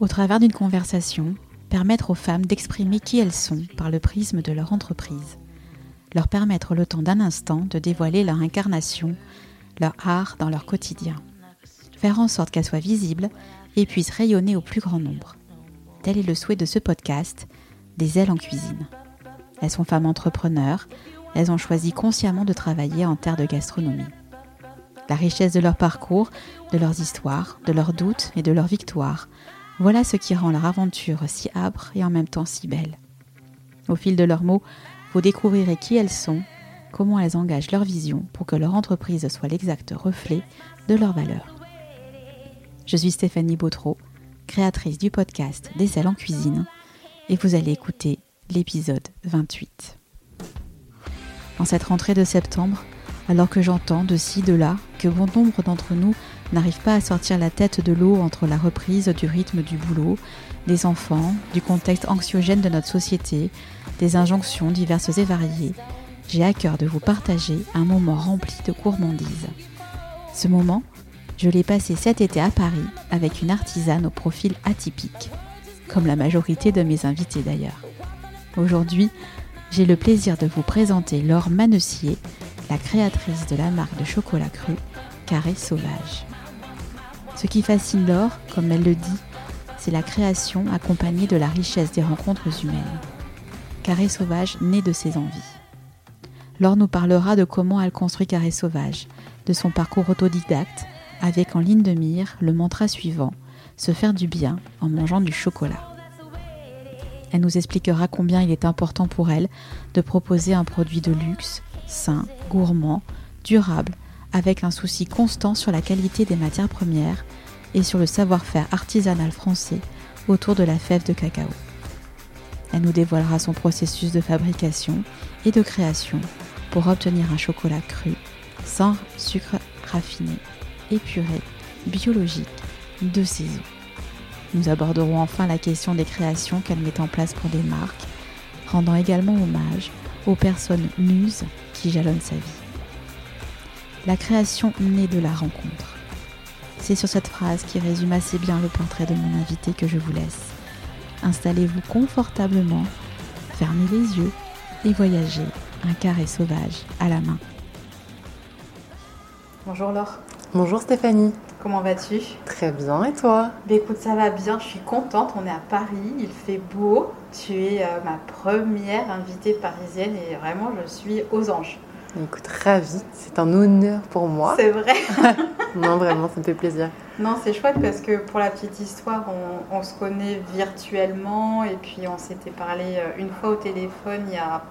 Au travers d'une conversation, permettre aux femmes d'exprimer qui elles sont par le prisme de leur entreprise. Leur permettre le temps d'un instant de dévoiler leur incarnation, leur art dans leur quotidien. Faire en sorte qu'elles soient visibles et puissent rayonner au plus grand nombre. Tel est le souhait de ce podcast, Des ailes en cuisine. Elles sont femmes entrepreneurs, elles ont choisi consciemment de travailler en terre de gastronomie. La richesse de leur parcours, de leurs histoires, de leurs doutes et de leurs victoires, voilà ce qui rend leur aventure si âpre et en même temps si belle. Au fil de leurs mots, vous découvrirez qui elles sont, comment elles engagent leur vision pour que leur entreprise soit l'exact reflet de leurs valeurs. Je suis Stéphanie Bautreau, créatrice du podcast Des ailes en cuisine, et vous allez écouter l'épisode 28. En cette rentrée de septembre, alors que j'entends de ci, de là que bon nombre d'entre nous n'arrivent pas à sortir la tête de l'eau entre la reprise du rythme du boulot, des enfants, du contexte anxiogène de notre société, des injonctions diverses et variées, j'ai à cœur de vous partager un moment rempli de gourmandise. Ce moment, je l'ai passé cet été à Paris avec une artisane au profil atypique, comme la majorité de mes invités d'ailleurs. Aujourd'hui, j'ai le plaisir de vous présenter Laure Manessier, la créatrice de la marque de chocolat cru Carré Sauvage. Ce qui fascine Laure, comme elle le dit, c'est la création accompagnée de la richesse des rencontres humaines. Carré Sauvage naît de ses envies. Laure nous parlera de comment elle construit Carré Sauvage, de son parcours autodidacte, avec en ligne de mire le mantra suivant se faire du bien en mangeant du chocolat. Elle nous expliquera combien il est important pour elle de proposer un produit de luxe, sain, gourmand, durable, avec un souci constant sur la qualité des matières premières et sur le savoir-faire artisanal français autour de la fève de cacao. Elle nous dévoilera son processus de fabrication et de création pour obtenir un chocolat cru, sans sucre raffiné, épuré, biologique, de saison. Nous aborderons enfin la question des créations qu'elle met en place pour des marques, rendant également hommage aux personnes muses qui jalonnent sa vie. La création naît de la rencontre. C'est sur cette phrase qui résume assez bien le portrait de mon invité que je vous laisse. Installez-vous confortablement, fermez les yeux et voyagez un carré sauvage à la main. Bonjour Laure. Bonjour Stéphanie. Comment vas-tu? Très bien, et toi? Bah, Écoute, ça va bien, je suis contente, on est à Paris, il fait beau. Tu es euh, ma première invitée parisienne et vraiment je suis aux anges. Écoute, ravie, c'est un honneur pour moi. C'est vrai Non, vraiment, ça me fait plaisir. Non, c'est chouette parce que pour la petite histoire, on, on se connaît virtuellement et puis on s'était parlé euh, une fois au téléphone il y a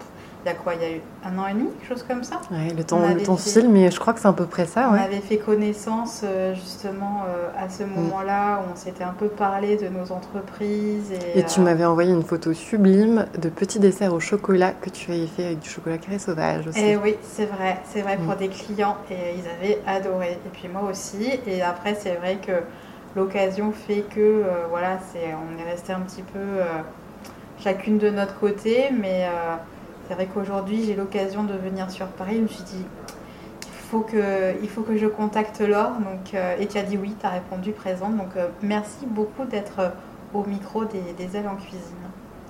y a quoi Il y a eu un an et demi, quelque chose comme ça Oui, le temps, le temps file, mais je crois que c'est à peu près ça. On avait fait connaissance euh, justement euh, à ce mm. moment-là où on s'était un peu parlé de nos entreprises. Et, tu euh, m'avais envoyé une photo sublime de petits desserts au chocolat que tu avais fait avec du chocolat carré sauvage aussi. Et eh oui, c'est vrai, c'est vrai pour mm. des clients et ils avaient adoré. Et puis moi aussi. Et après, c'est vrai que l'occasion fait que voilà, c'est, on est resté un petit peu chacune de notre côté, mais c'est vrai qu'aujourd'hui, j'ai l'occasion de venir sur Paris. Je me suis dit, il faut que, il faut que je contacte Laure. Donc, euh, et tu as dit oui, tu as répondu présente. Donc, euh, merci beaucoup d'être euh, au micro des, ailes en cuisine.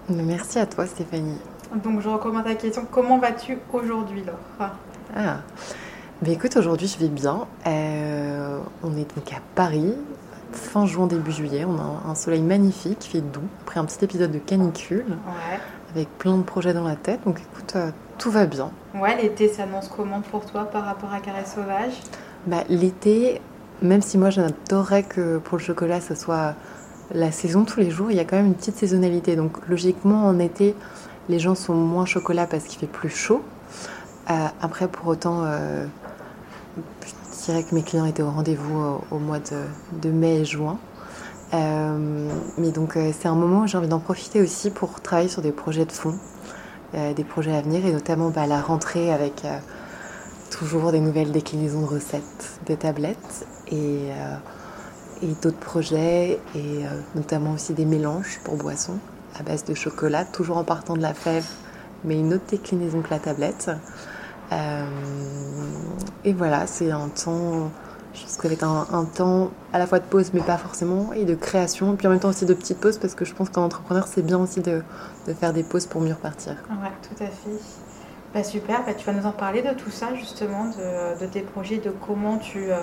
Merci à toi, Stéphanie. Donc, je recommande ta question. Comment vas-tu aujourd'hui, Laure? Ah, ben écoute, aujourd'hui, je vais bien. on est donc à Paris, fin juin, début juillet. On a un soleil magnifique, qui fait doux, après un petit épisode de canicule. Ouais avec plein de projets dans la tête. Donc écoute, euh, tout va bien. Ouais, l'été s'annonce comment pour toi par rapport à Carré Sauvage? Bah, L'été, même si moi j'adorerais que pour le chocolat ce soit la saison tous les jours, il y a quand même une petite saisonnalité. Donc logiquement en été, les gens sont moins chocolat parce qu'il fait plus chaud. Euh, après, pour autant, euh, je dirais que mes clients étaient au rendez-vous au, mois de, de mai et juin. Euh, mais donc euh, c'est un moment où j'ai envie d'en profiter aussi pour travailler sur des projets de fond, euh, des projets à venir et notamment bah, la rentrée avec toujours des nouvelles déclinaisons de recettes, des tablettes et, et d'autres projets et notamment aussi des mélanges pour boissons à base de chocolat, toujours en partant de la fève, mais une autre déclinaison que la tablette. et voilà, c'est un temps Je pense que ça va être un, un, temps à la fois de pause, mais pas forcément, et de création, puis en même temps aussi de petites pauses, parce que je pense qu'en entrepreneur, c'est bien aussi de, de, faire des pauses pour mieux repartir. Ouais, tout à fait. Bah, super, bah, tu vas nous en parler de tout ça, justement, de, de tes projets, de comment tu, euh,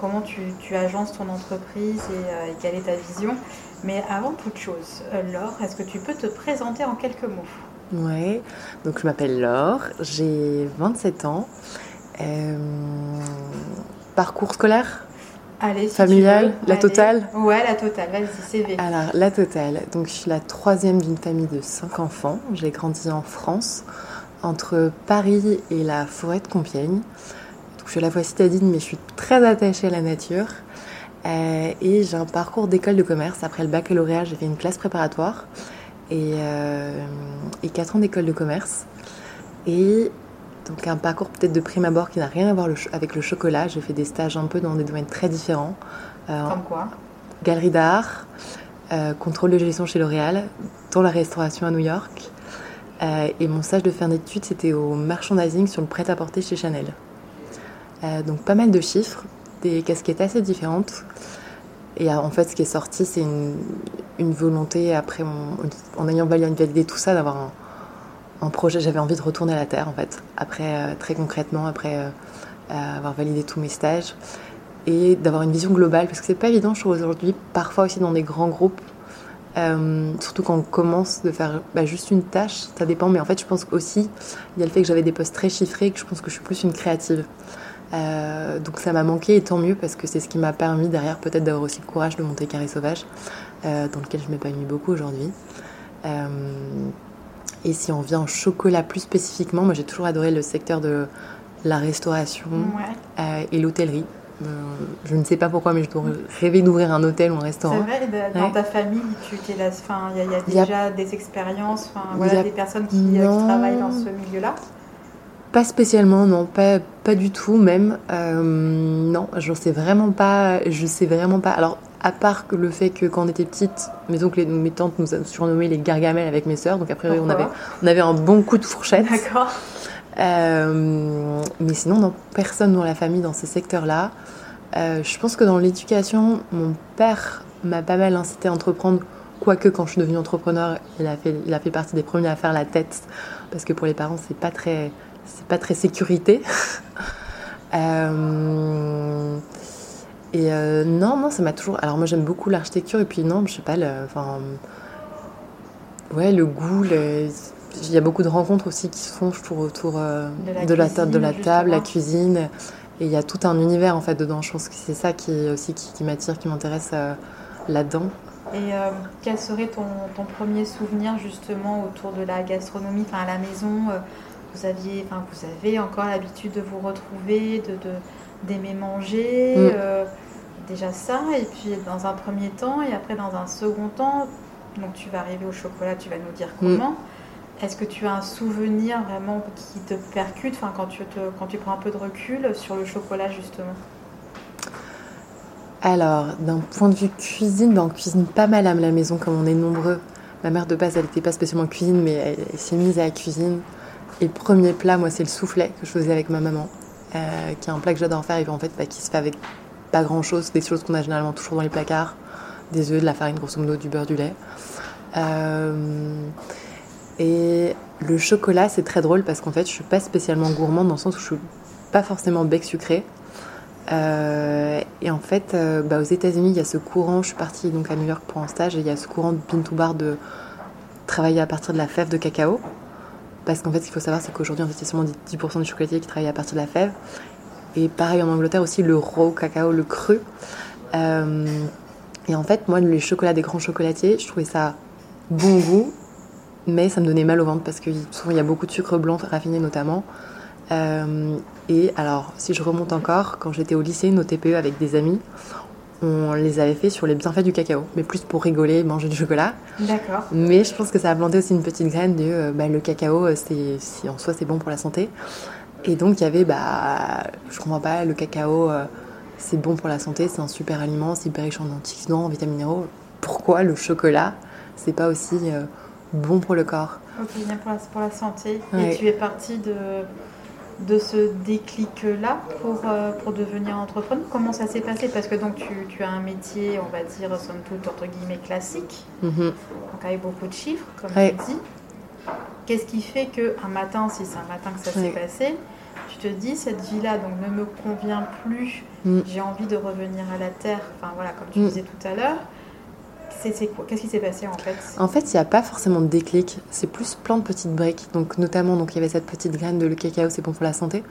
comment tu, tu, agences ton entreprise et, euh, et, quelle est ta vision. Mais avant toute chose, euh, Laure, est-ce que tu peux te présenter en quelques mots? Ouais, donc je m'appelle Laure, j'ai 27 ans. Euh, parcours scolaire Allez, si Familial La Allez. totale Ouais, la totale, vas-y, CV. Alors, la totale. Donc, je suis la troisième d'une famille de cinq enfants. J'ai grandi en France, entre Paris et la forêt de Compiègne. Donc, je suis à la fois citadine, mais je suis très attachée à la nature. Euh, et j'ai un parcours d'école de commerce. Après le baccalauréat, j'ai fait une classe préparatoire et, euh, et 4 ans d'école de commerce. Et donc un parcours peut-être de prime abord qui n'a rien à voir le avec le chocolat. J'ai fait des stages un peu dans des domaines très différents. Euh, Comme quoi? Galerie d'art, euh, contrôle de gestion chez L'Oréal, dans la restauration à New York. Euh, et mon stage de fin d'études, c'était au merchandising sur le prêt-à-porter chez Chanel. Donc pas mal de chiffres, des casquettes assez différentes. Et en fait, ce qui est sorti, c'est une, une, volonté, après, en ayant validé tout ça, d'avoir un, un, projet. J'avais envie de retourner à la Terre, en fait, après, euh, très concrètement, après euh, avoir validé tous mes stages. Et d'avoir une vision globale, parce que c'est pas évident, je trouve, aujourd'hui, parfois aussi dans des grands groupes, euh, surtout quand on commence de faire bah, juste une tâche, ça dépend, mais en fait, je pense aussi, il y a le fait que j'avais des postes très chiffrés, que je pense que je suis plus une créative. Euh, donc ça m'a manqué et tant mieux parce que c'est ce qui m'a permis derrière peut-être d'avoir aussi le courage de monter Carré Sauvage, euh, dans lequel je m'épanouis beaucoup aujourd'hui. Euh, et si on vient au chocolat plus spécifiquement, moi j'ai toujours adoré le secteur de la restauration ouais. et l'hôtellerie. je ne sais pas pourquoi, mais je dois rêver d'ouvrir un hôtel ou un restaurant. C'est vrai, dans ouais. ta famille, tu il y, a, y a déjà a... des expériences, voilà, a... des personnes qui, qui travaillent dans ce milieu-là pas spécialement, non, pas, pas du tout même. Euh, non, je sais vraiment pas. Je sais vraiment pas. Alors, à part que le fait que quand on était petite, mes oncles et mes tantes nous surnommé les gargamels avec mes sœurs, donc après on avait, on avait un bon coup de fourchette. D'accord. Euh, mais sinon, non, personne dans la famille dans ce secteur-là. Euh, je pense que dans l'éducation, mon père m'a pas mal incité à entreprendre. Quoique quand je suis devenue entrepreneur, il a fait, il a fait partie des premiers à faire la tête, parce que pour les parents, c'est pas très c'est pas très sécurité. euh, et euh, non, non, ça m'a toujours. Alors moi j'aime beaucoup l'architecture et puis non, je sais pas, le, enfin, ouais, le goût. Le... Il y a beaucoup de rencontres aussi qui se font, je trouve, autour euh, de la, de la, cuisine, de la table, la cuisine. Et il y a tout un univers en fait dedans. Je pense que c'est ça qui aussi qui, qui m'attire, qui m'intéresse euh, là-dedans. Et quel serait ton, ton, premier souvenir justement autour de la gastronomie, enfin à la maison vous aviez, enfin vous avez encore l'habitude de vous retrouver, de d'aimer manger, mm. Déjà ça, et puis dans un premier temps et après dans un second temps, donc tu vas arriver au chocolat, tu vas nous dire comment. Mm. Est-ce que tu as un souvenir vraiment qui te percute, enfin quand tu te, quand tu prends un peu de recul sur le chocolat justement? Alors, d'un point de vue cuisine, ben on cuisine pas mal à la maison comme on est nombreux. Ma mère de base, elle n'était pas spécialement cuisine, mais elle, elle s'est mise à la cuisine. Et le premier plat, moi, c'est le soufflet que je faisais avec ma maman, euh, qui est un plat que j'adore faire et en fait, bah, qui se fait avec pas grand chose, des choses qu'on a généralement toujours dans les placards, des œufs, de la farine, grosso modo, du beurre, du lait. Euh, et le chocolat, c'est très drôle parce qu'en fait, je suis pas spécialement gourmande dans le sens où je suis pas forcément bec sucré. Euh, et en fait, euh, bah, aux États-Unis, il y a ce courant. Je suis partie donc à New York pour un stage et il y a ce courant de pin to bar de travailler à partir de la fève de cacao. Parce qu'en fait, ce qu'il faut savoir, c'est qu'aujourd'hui, en fait, c'est seulement 10% des chocolatiers qui travaillent à partir de la fève. Et pareil en Angleterre aussi, le raw cacao, le cru. Euh, et en fait, moi, les chocolats des grands chocolatiers, je trouvais ça bon goût, mais ça me donnait mal au ventre parce que souvent il y a beaucoup de sucre blanc raffiné notamment. Euh, et alors, si je remonte encore, quand j'étais au lycée, nos TPE avec des amis, on les avait fait sur les bienfaits du cacao, mais plus pour rigoler, manger du chocolat. D'accord. Mais je pense que ça a planté aussi une petite graine de euh, bah, le cacao, c'est, si en soi c'est bon pour la santé. Et donc il y avait, bah, je comprends pas, le cacao, euh, c'est bon pour la santé, c'est un super aliment, c'est hyper riche en antioxydants, en vitamines minéraux. Pourquoi le chocolat, c'est pas aussi euh, bon pour le corps? Ok, bien pour la, pour la santé. Ouais. Et tu es partie de de ce déclic-là pour, euh, pour devenir entrepreneur Comment ça s'est passé? Parce que donc tu, tu, as un métier, on va dire, somme toute, entre guillemets, classique, mm-hmm. donc avec beaucoup de chiffres, comme tu dis. Qu'est-ce qui fait qu'un matin, si c'est un matin que ça s'est passé, te dis, cette vie-là donc ne me convient plus, mm. j'ai envie de revenir à la terre, enfin voilà, comme tu mm. disais tout à l'heure, c'est quoi? Qu'est-ce qui s'est passé en fait? En fait, il n'y a pas forcément de déclic. C'est plus plein de petites briques. Donc, notamment, donc il y avait cette petite graine de le cacao, c'est bon pour la santé.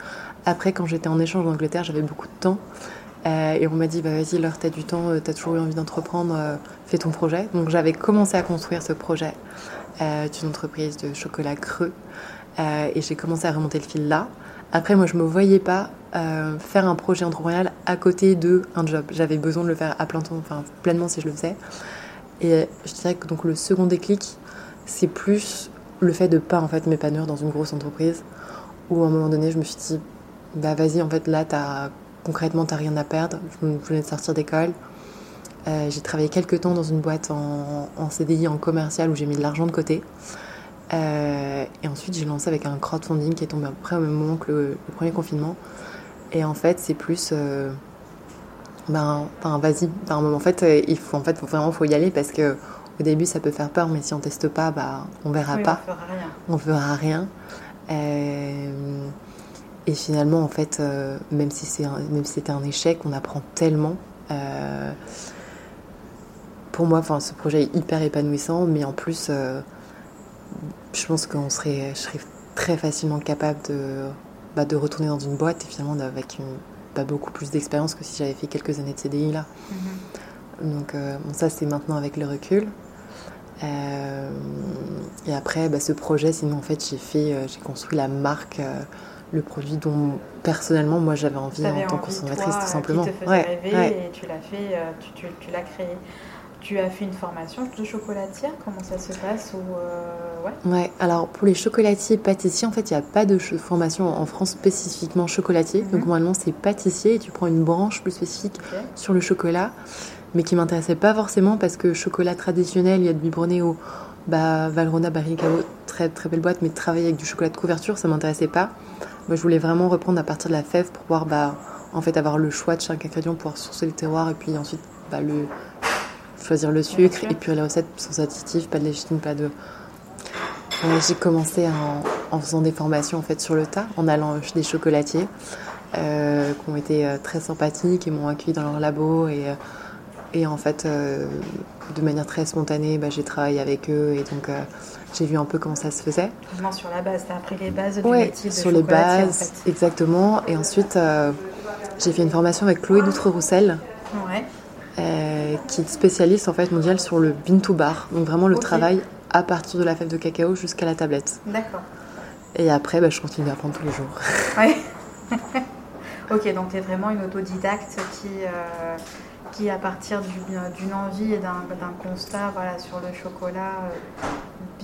Après, quand j'étais en échange en Angleterre, j'avais beaucoup de temps. Euh, et on m'a dit, bah, vas-y, Laure, t'as du temps, euh, t'as toujours eu envie d'entreprendre, euh, fais ton projet. Donc, j'avais commencé à construire ce projet d'une entreprise de chocolat creux. et j'ai commencé à remonter le fil là. Après, moi, je me voyais pas faire un projet entrepreneurial à côté de un job. J'avais besoin de le faire à plein temps, enfin pleinement si je le faisais. Et je dirais que donc le second déclic, c'est plus le fait de pas en fait m'épanouir dans une grosse entreprise où à un moment donné je me suis dit bah vas-y en fait là as, concrètement t'as rien à perdre je venais de sortir d'école euh, j'ai travaillé quelques temps dans une boîte en, en, CDI en commercial où j'ai mis de l'argent de côté euh, et ensuite j'ai lancé avec un crowdfunding qui est tombé après au même moment que le, premier confinement et en fait c'est plus euh, ben, vas-y. en fait, il faut, en fait, vraiment, faut y aller parce que au début, ça peut faire peur, mais si on teste pas, bah, on verra pas. On verra rien. Euh, et finalement, en fait, euh, même si c'est même si c'était un échec, on apprend tellement. pour moi, enfin, ce projet est hyper épanouissant, mais en plus, je pense qu'on serait, je serais très facilement capable de, bah, de retourner dans une boîte et finalement avec une beaucoup plus d'expérience que si j'avais fait quelques années de CDI là. Mhm. Donc euh, bon, ça c'est maintenant avec le recul. Euh, et après, bah, ce projet, sinon en fait j'ai fait, euh, j'ai construit la marque, le produit dont personnellement moi j'avais envie en tant que consommatrice tout simplement. Qui te faisait rêver et tu l'as fait, tu, tu, tu l'as créé. Tu as fait une formation de chocolatière Comment ça se passe ou euh, ouais. ouais. alors pour les chocolatiers pâtissiers, en fait, il n'y a pas de formation en France spécifiquement chocolatier. Mhm. Donc normalement, c'est pâtissier et tu prends une branche plus spécifique sur le chocolat, mais qui m'intéressait pas forcément parce que chocolat traditionnel, il y a de biberonné au bah, Valrhona, Barricao, très très belle boîte, mais travailler avec du chocolat de couverture, ça m'intéressait pas. Moi, je voulais vraiment reprendre à partir de la fève pour pouvoir bah, en fait avoir le choix de chaque ingrédient, pouvoir sourcer le terroir et puis ensuite bah, le choisir le sucre et puis la recette sans additifs, pas de légitime, pas de. J'ai commencé en, faisant des formations en fait sur le tas, en allant chez des chocolatiers euh, qui ont été euh, très sympathiques et m'ont accueilli dans leur labo et, euh, et en fait de manière très spontanée, bah, j'ai travaillé avec eux et donc j'ai vu un peu comment ça se faisait. sur la base, tu as appris les bases du métier de sur les bases, exactement. Et ensuite, j'ai fait une formation avec Chloé Doutre-Roussel. Ouais. Euh, qui est spécialiste en fait mondial sur le bean to bar, donc vraiment le travail à partir de la fève de cacao jusqu'à la tablette. D'accord. Et après, bah, je continue à apprendre tous les jours. Ouais. ok, donc tu es vraiment une autodidacte qui, euh, qui à partir d'une envie et d'un constat voilà, sur le chocolat, euh,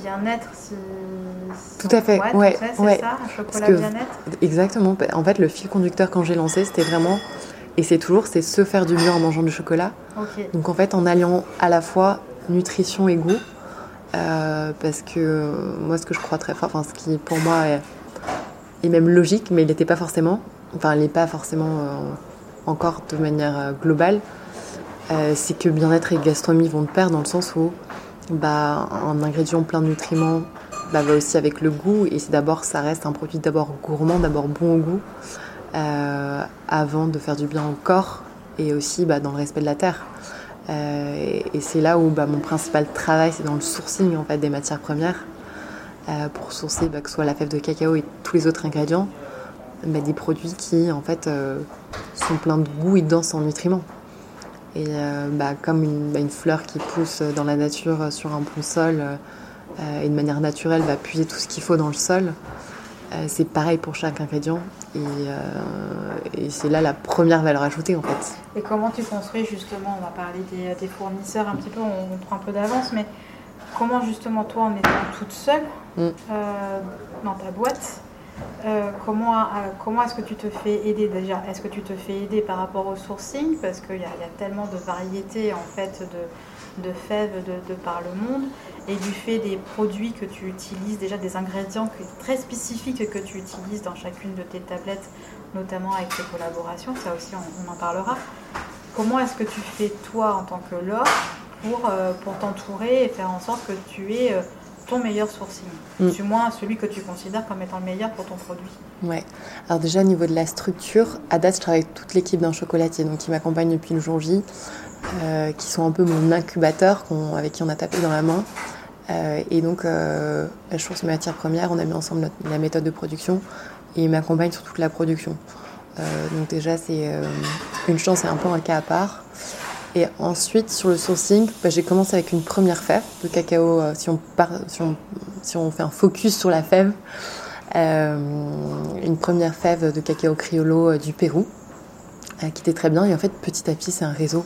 bien-être, si, Tout à fait, ouais. C'est ça, un chocolat bien-être? Exactement. En fait, le fil conducteur quand j'ai lancé, c'était vraiment et c'est toujours, c'est se faire du bien en mangeant du chocolat. Donc en fait, en alliant à la fois nutrition et goût, euh, parce que moi, ce que je crois très fort, enfin ce qui pour moi est, même logique, mais il n'était pas forcément, enfin il n'est pas forcément euh, encore de manière euh, globale, c'est que bien-être et gastronomie vont de pair dans le sens où bah, un ingrédient plein de nutriments bah, va aussi avec le goût. Et c'est d'abord ça reste un produit d'abord gourmand, d'abord bon au goût euh, avant de faire du bien au corps et aussi bah, dans le respect de la terre. Euh, et c'est là où bah, mon principal travail, c'est dans le sourcing en fait, des matières premières euh, pour sourcer bah, que ce soit la fève de cacao et tous les autres ingrédients, des produits qui en fait sont pleins de goût et de danse en nutriments. Et comme une, une, fleur qui pousse dans la nature sur un bon sol et de manière naturelle va puiser tout ce qu'il faut dans le sol, c'est pareil pour chaque ingrédient. Euh, et, c'est là la première valeur ajoutée en fait. Et comment tu construis justement, on va parler des, fournisseurs un petit peu, on, prend un peu d'avance, mais comment justement toi en étant toute seule mm. euh, dans ta boîte, euh, comment, comment est-ce que tu te fais aider? Déjà Est-ce que tu te fais aider par rapport au sourcing? Parce qu'il y, y, a tellement de variétés en fait de, de fèves de, par le monde. Et du fait des produits que tu utilises, déjà des ingrédients très spécifiques que tu utilises dans chacune de tes tablettes, notamment avec tes collaborations, ça aussi on, en parlera. Comment est-ce que tu fais toi en tant que Laure pour, euh, pour t'entourer et faire en sorte que tu aies euh, ton meilleur sourcing? Mm. Du moins celui que tu considères comme étant le meilleur pour ton produit. Ouais. Alors déjà au niveau de la structure, à date je travaille avec toute l'équipe d'un chocolatier donc qui m'accompagne depuis le jour J, euh, qui sont un peu mon incubateur avec qui on a tapé dans la main. Euh, et donc, euh, je source mes matières premières, on a mis ensemble la méthode de production et il m'accompagne sur toute la production. Euh, donc déjà, c'est une chance et un peu un cas à part. Et ensuite, sur le sourcing, bah, j'ai commencé avec une première fève de cacao. si, on si, on, fait un focus sur la fève, une première fève de cacao criollo du Pérou, qui était très bien. Et en fait, petit à petit, c'est un réseau.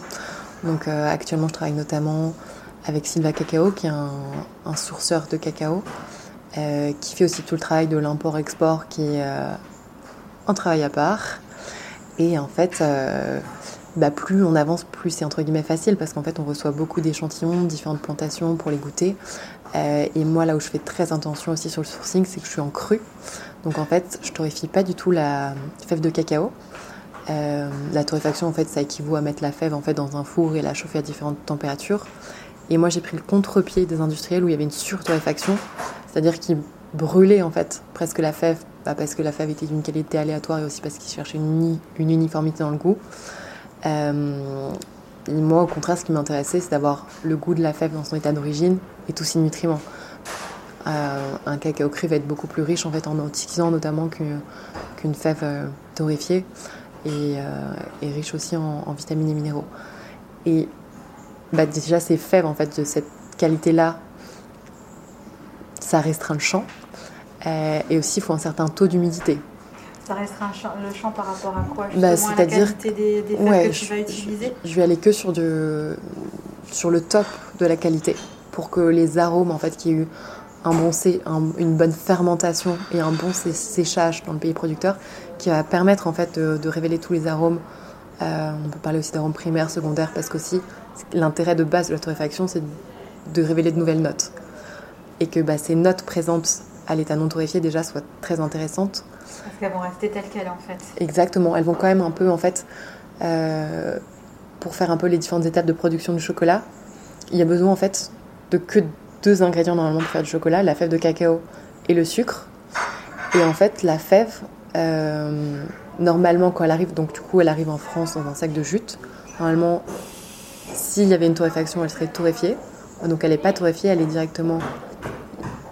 Donc actuellement, je travaille notamment avec Silva Cacao, qui est un, sourceur de cacao, euh, qui fait aussi tout le travail de l'import-export, qui est euh, un travail à part. Et en fait, euh, bah, plus on avance, plus c'est entre guillemets facile, parce qu'en fait, on reçoit beaucoup d'échantillons, différentes plantations pour les goûter. et moi, là où je fais très attention aussi sur le sourcing, c'est que je suis en cru. Donc en fait, je torréfie pas du tout la fève de cacao. La torréfaction, en fait, ça équivaut à mettre la fève en fait dans un four et la chauffer à différentes températures. Et moi, j'ai pris le contre-pied des industriels où il y avait une surtorréfaction, c'est-à-dire qu'ils brûlaient en fait presque la fève, bah, parce que la fève était d'une qualité aléatoire et aussi parce qu'ils cherchaient une, uniformité dans le goût. Euh, et moi, au contraire, ce qui m'intéressait, c'est d'avoir le goût de la fève dans son état d'origine et tous ses nutriments. Euh, un cacao cru va être beaucoup plus riche en fait en antioxydants notamment qu'une fève euh, torréfiée et, riche aussi en, en, vitamines et minéraux. Et bah déjà ces fèves en fait de cette qualité-là, ça restreint le champ. Euh, et aussi, il faut un certain taux d'humidité. Ça restreint le champ par rapport à quoi bah, C'est-à-dire la qualité des, des que tu vas utiliser je, vais aller que sur, sur le top de la qualité pour que les arômes, en fait, qu'il y ait eu un bon une bonne fermentation et un bon séchage dans le pays producteur qui va permettre en fait de, révéler tous les arômes. Euh, on peut parler aussi d'arômes primaires, secondaires, parce qu'aussi l'intérêt de base de la torréfaction, c'est de révéler de nouvelles notes. Et que bah, ces notes présentes à l'état non torréfié déjà soient très intéressantes. Parce qu'elles vont rester telles quelles en fait. Exactement, elles vont quand même un peu en fait, euh, pour faire un peu les différentes étapes de production du chocolat, il y a besoin en fait de que deux ingrédients normalement pour faire du chocolat, la fève de cacao et le sucre. Et en fait, la fève, euh, normalement quand elle arrive, donc du coup elle arrive en France dans un sac de jute, normalement s'il y avait une torréfaction, elle serait torréfiée. Donc elle n'est pas torréfiée, elle est directement.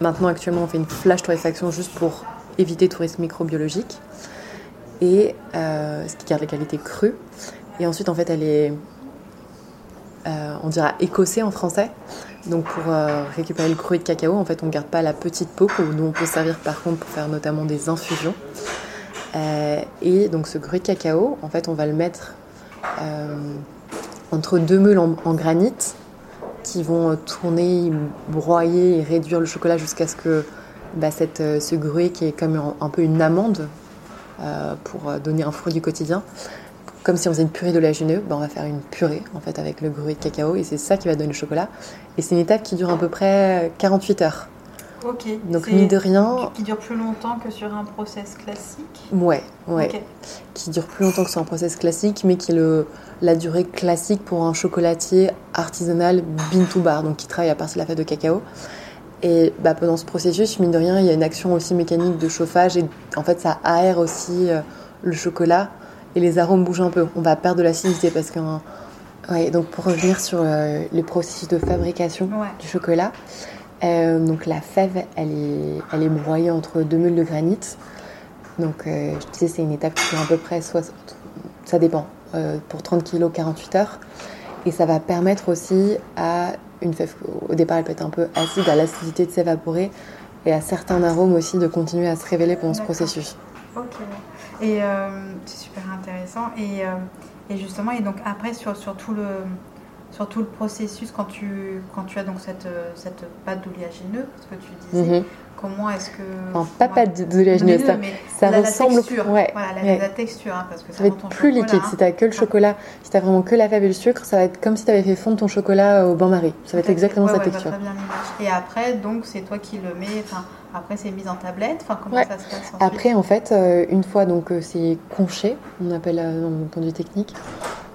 Maintenant, actuellement, on fait une flash torréfaction juste pour éviter tout risque microbiologique. Et euh, ce qui garde la qualité crue. Et ensuite, en fait, elle est. Euh, on dira écossée en français. Donc pour récupérer le cru de cacao, en fait, on ne garde pas la petite peau que nous on peut servir par contre pour faire notamment des infusions. Et donc ce cru de cacao, en fait, on va le mettre entre deux meules en, granit qui vont euh, tourner, broyer et réduire le chocolat jusqu'à ce que bah, euh, ce gruet qui est comme un, peu une amande euh, pour donner un fruit du quotidien, comme si on faisait une purée d'oléagineux, bah, on va faire une purée en fait avec le gruet de cacao et c'est ça qui va donner le chocolat. Et c'est une étape qui dure à peu près 48 heures. Ok. Donc mine de rien. Qui dure plus longtemps que sur un process classique. Ouais, ouais. Qui dure plus longtemps que sur un process classique, mais qui est le, la durée classique pour un chocolatier artisanal bin to bar, donc qui travaille à partir de la fête de cacao. Et bah, pendant ce processus, mine de rien, il y a une action aussi mécanique de chauffage et en fait ça aère aussi euh, le chocolat et les arômes bougent un peu. On va perdre de l'acidité parce que. Ouais, donc pour revenir sur euh, le processus de fabrication du chocolat, euh, donc la fève, elle est, elle est broyée entre deux meules de granit. Donc je disais, c'est une étape qui est à peu près 60. Ça dépend. Euh, pour 30 kg 48 heures. Et ça va permettre aussi à une fève, au départ elle peut être un peu acide, à l'acidité de s'évaporer et à certains arômes aussi de continuer à se révéler pendant ce processus. Ok, et euh, c'est super intéressant. Et, euh, et, justement, et donc après sur, sur tout le, sur tout le processus quand tu, quand tu as donc cette, cette pâte d'oléagineux, ce que tu disais. Mhm. Comment est-ce que. Enfin, pas pâte d'oléagineux, ça, ça la, ressemble. La texture, ouais, voilà, la, texture, hein, parce que ça, va être plus liquide. Si tu que le chocolat, si tu as vraiment que la fève et le sucre, ça va être comme si tu avais fait fondre ton chocolat au bain-marie. Ça va être exactement cette texture. Très bien et après, donc, c'est toi qui le mets. Après, c'est mis en tablette. Enfin, comment ça se passe Après, en fait, euh, une fois donc euh, c'est conché, on appelle euh, dans le point de vue technique.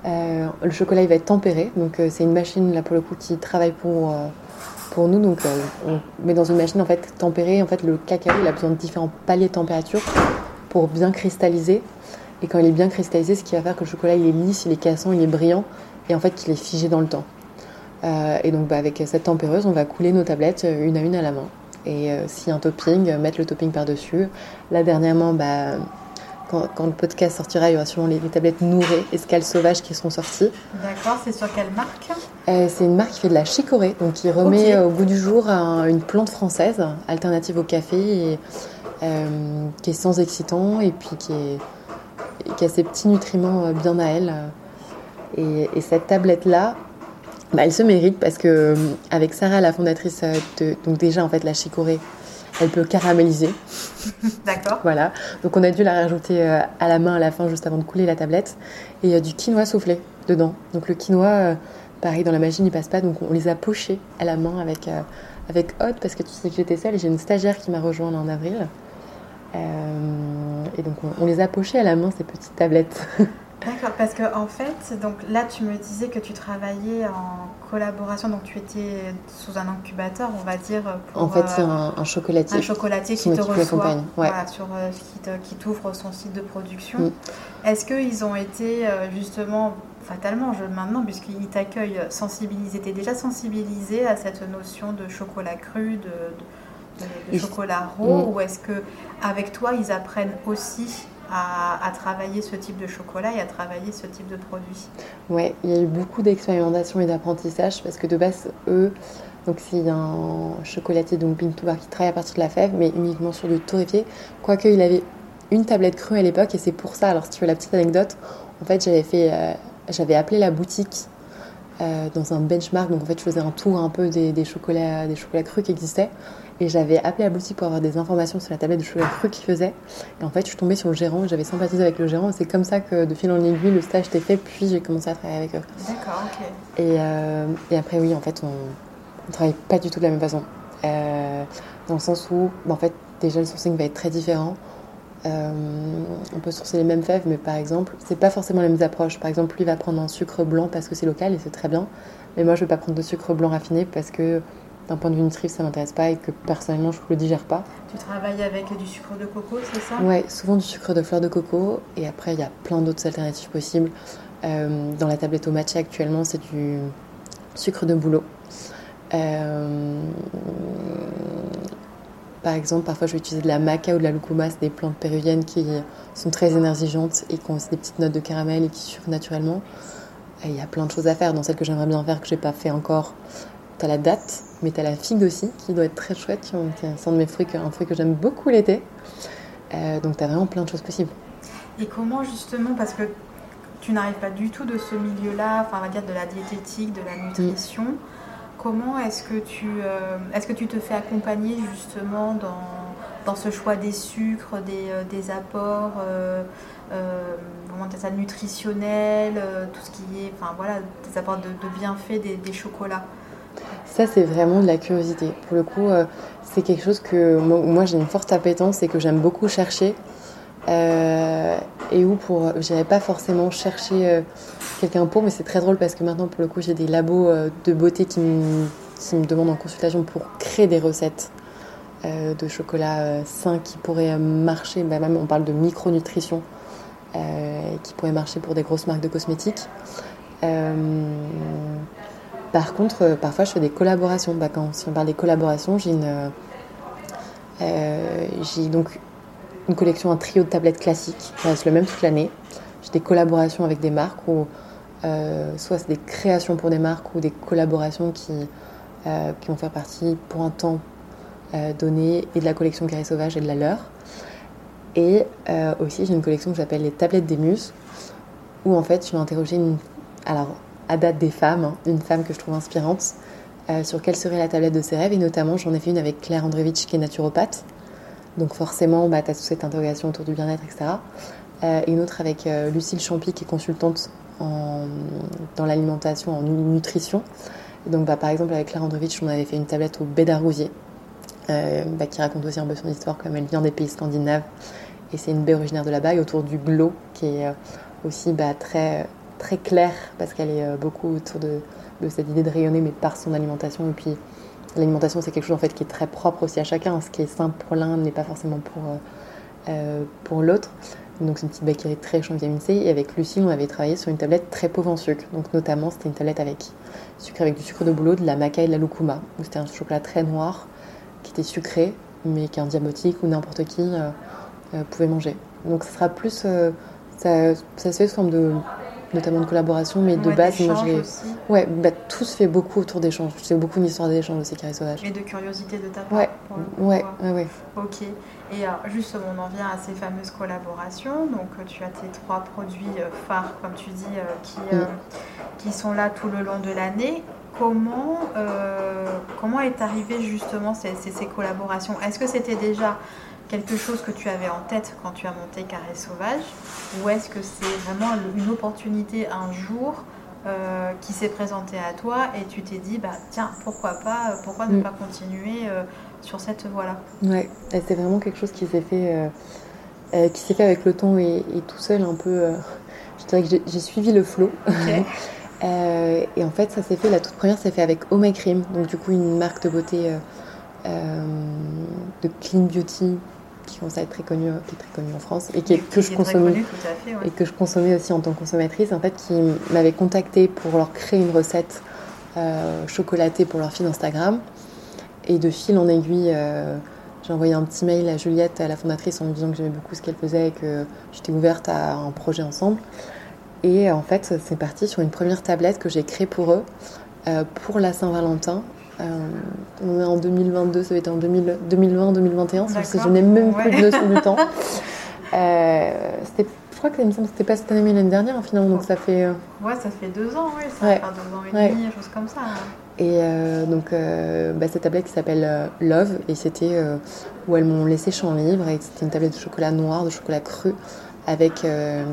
Le chocolat il va être tempéré, donc c'est une machine là pour le coup qui travaille pour pour nous. Donc, on met dans une machine en fait tempérée. En fait, le cacao il a besoin de différents paliers de température pour bien cristalliser. Et quand il est bien cristallisé, ce qui va faire que le chocolat il est lisse, il est cassant, il est brillant, et en fait qu'il est figé dans le temps. et donc, bah, avec cette tempéreuse, on va couler nos tablettes une à une à la main. Et euh, a un topping, euh, mettre le topping par-dessus. Là, dernièrement, bah, quand, le podcast sortira, il y aura sûrement les, tablettes Nourré, Escale Sauvage qui seront sorties. D'accord, c'est sur quelle marque euh, C'est une marque qui fait de la chicorée, donc qui remet au goût du jour une plante française, alternative au café, et, qui est sans excitant et puis qui, est, qui a ses petits nutriments bien à elle. Et, et cette tablette-là, bah, elle se mérite parce que euh, avec Sarah, la fondatrice euh, de donc déjà en fait la chicorée, elle peut caraméliser. D'accord. voilà. Donc on a dû la rajouter euh, à la main à la fin juste avant de couler la tablette et il y a du quinoa soufflé dedans. Donc le quinoa, pareil dans la machine il passe pas donc on les a pochés à la main avec avec Hot parce que tu sais que j'étais seule et j'ai une stagiaire qui m'a rejoint en avril. et donc on, on les a pochés à la main ces petites tablettes. D'accord, parce que en fait, donc là tu me disais que tu travaillais en collaboration, donc tu étais sous un incubateur, on va dire. Pour, en fait, c'est euh, un, chocolatier. Un chocolatier qui te reçoit, voilà, sur, euh, qui t'ouvre son site de production. Mm. Est-ce qu'ils ont été euh, justement, fatalement, je, maintenant, puisqu'ils t'accueillent, sensibilisés, t'es déjà sensibilisé à cette notion de chocolat cru, de, de, chocolat raw, mm. ou est-ce que avec toi ils apprennent aussi à, travailler ce type de chocolat et à travailler ce type de produit Ouais, il y a eu beaucoup d'expérimentation et d'apprentissage parce que de base, eux, donc c'est un chocolatier, donc Bar, qui travaille à partir de la fève, mais uniquement sur du torréfié. Quoique, il avait une tablette crue à l'époque et c'est pour ça. Alors, si tu veux la petite anecdote, en fait, j'avais fait, euh, j'avais appelé la boutique euh, dans un benchmark. Donc, en fait, je faisais un tour un peu des, des chocolats, des chocolats crus qui existaient. Et j'avais appelé la boutique pour avoir des informations sur la tablette de chocolat cru qu'il faisait. Et en fait, je suis tombée sur le gérant, j'avais sympathisé avec le gérant. Et c'est comme ça que de fil en aiguille, le stage était fait, puis j'ai commencé à travailler avec eux. D'accord, ok. Et, euh, et, après, oui, en fait, on ne travaille pas du tout de la même façon. Euh, dans le sens où, bah, en fait, déjà, le sourcing va être très différent. Euh, on peut sourcer les mêmes fèves, mais par exemple, c'est pas forcément les mêmes approches. Par exemple, lui va prendre un sucre blanc parce que c'est local et c'est très bien. Mais moi, je vais pas prendre de sucre blanc raffiné parce que d'un point de vue nutritif, ça m'intéresse pas et que personnellement, je ne le digère pas. Tu travailles avec du sucre de coco, c'est ça? Ouais, souvent du sucre de fleur de coco. Et après, il y a plein d'autres alternatives possibles. Euh, dans la tablette au matcha actuellement, c'est du sucre de bouleau. Euh, par exemple, parfois, je vais utiliser de la maca ou de la lucuma, c'est des plantes péruviennes qui sont très énergisantes et qui ont aussi des petites notes de caramel et qui sucrent naturellement. Et il y a plein de choses à faire. Dans celles que j'aimerais bien faire, que je n'ai pas fait encore, tu as la date mais tu as la figue aussi, qui doit être très chouette. C'est un de mes fruits, un fruit que j'aime beaucoup l'été. Euh, donc tu as vraiment plein de choses possibles. Et comment justement, parce que tu n'arrives pas du tout de ce milieu-là, enfin on va dire de la diététique, de la nutrition, comment est-ce que, tu, euh, est-ce que tu te fais accompagner justement dans, dans ce choix des sucres, des, euh, des apports comment ça, nutritionnels, tout ce qui est, enfin voilà, des apports de, bienfaits des, chocolats? Ça, c'est vraiment de la curiosité. Pour le coup, euh, c'est quelque chose que moi, j'ai une forte appétence et que j'aime beaucoup chercher. Euh, et où pour, j'irai pas forcément chercher euh, quelqu'un pour, mais c'est très drôle parce que maintenant, pour le coup, j'ai des labos de beauté qui me, demandent en consultation pour créer des recettes de chocolat sain qui pourraient marcher. Bah, même, on parle de micronutrition qui pourrait marcher pour des grosses marques de cosmétiques. Par contre, euh, parfois, je fais des collaborations. Bah, quand, si on parle des collaborations, j'ai une, euh, euh, j'ai donc une collection, un trio de tablettes classiques qui reste le même toute l'année. J'ai des collaborations avec des marques ou soit c'est des créations pour des marques ou des collaborations qui, qui vont faire partie pour un temps donné et de la collection Carré Sauvage et de la leur. Et aussi, j'ai une collection que j'appelle les tablettes des muses où en fait, je vais interroger une. Alors, à date des femmes, hein, une femme que je trouve inspirante, sur quelle serait la tablette de ses rêves. Et notamment, j'en ai fait une avec Claire Andrevitch, qui est naturopathe. Donc forcément, bah, tu as toute cette interrogation autour du bien-être, etc. et une autre avec Lucille Champy, qui est consultante dans l'alimentation, en nutrition. donc, bah, par exemple, avec Claire Androvitch, on avait fait une tablette au baie d'Argousier, euh, bah, qui raconte aussi un peu son histoire, comme elle vient des pays scandinaves. Et c'est une baie originaire de là-bas, et autour du glow, qui est euh, aussi très, très clair, parce qu'elle est euh, beaucoup autour de, cette idée de rayonner, mais par son alimentation. Et puis, l'alimentation, c'est quelque chose en fait, qui est très propre aussi à chacun. Ce qui est simple pour l'un n'est pas forcément pour, pour l'autre. Donc c'est une petite baie très riche en vitamine C. Et avec Lucie, on avait travaillé sur une tablette très pauvre en sucre. Donc notamment, c'était une tablette avec avec du sucre de bouleau, de la maca et de la lucuma. C'était un chocolat très noir qui était sucré, mais qu'un diabétique ou n'importe qui euh, euh, pouvait manger. Donc ça sera plus... Euh, ça, ça, se fait sous forme de notamment de collaboration, mais de base, moi j'ai. Ouais, bah, tout se fait beaucoup autour d'échanges. C'est beaucoup une histoire d'échange aussi, Carré Sauvage. Et de curiosité de ta part. Ouais, ouais, ouais, ouais, Ok. Et alors, justement, on en vient à ces fameuses collaborations. Donc, euh, tu as tes trois produits euh, phares, comme tu dis, euh, qui, qui sont là tout le long de l'année. Comment, comment est arrivé justement ces, ces, ces collaborations? Est-ce que c'était déjà quelque chose que tu avais en tête quand tu as monté Carré Sauvage Ou est-ce que c'est vraiment une opportunité un jour euh, qui s'est présentée à toi et tu t'es dit, bah, tiens, pourquoi pas, pourquoi ne mm. pas continuer euh, sur cette voie-là? Ouais, c'est vraiment quelque chose qui s'est fait, euh, qui s'est fait avec le temps et, tout seul un peu. je dirais que j'ai suivi le flow. et en fait, ça s'est fait, la toute première s'est fait avec My Cream, donc du coup une marque de beauté de clean beauty qui commence à être très connu, qui est très connu en France et qui, que je consommais et que je consommais aussi en tant que consommatrice, en fait, qui m'avait contacté pour leur créer une recette euh, chocolatée pour leur fil Instagram. Et de fil en aiguille, euh, j'ai envoyé un petit mail à Juliette, à la fondatrice, en lui disant que j'aimais beaucoup ce qu'elle faisait et que j'étais ouverte à un projet ensemble. Et en fait, c'est parti sur une première tablette que j'ai créée pour eux, euh, pour la Saint-Valentin, euh, on est en 2022, ça va être en 2020-2021, je n'ai même plus de notion du temps. Euh, je crois que c'était pas cette année mais l'année dernière finalement, donc ça fait. Euh, ouais, ça fait deux ans, oui, ça fait deux ans et demi, chose comme ça. Et donc, bah, cette tablette qui s'appelle Love, et c'était où elles m'ont laissé champ libre, et c'était une tablette de chocolat noir, de chocolat cru, avec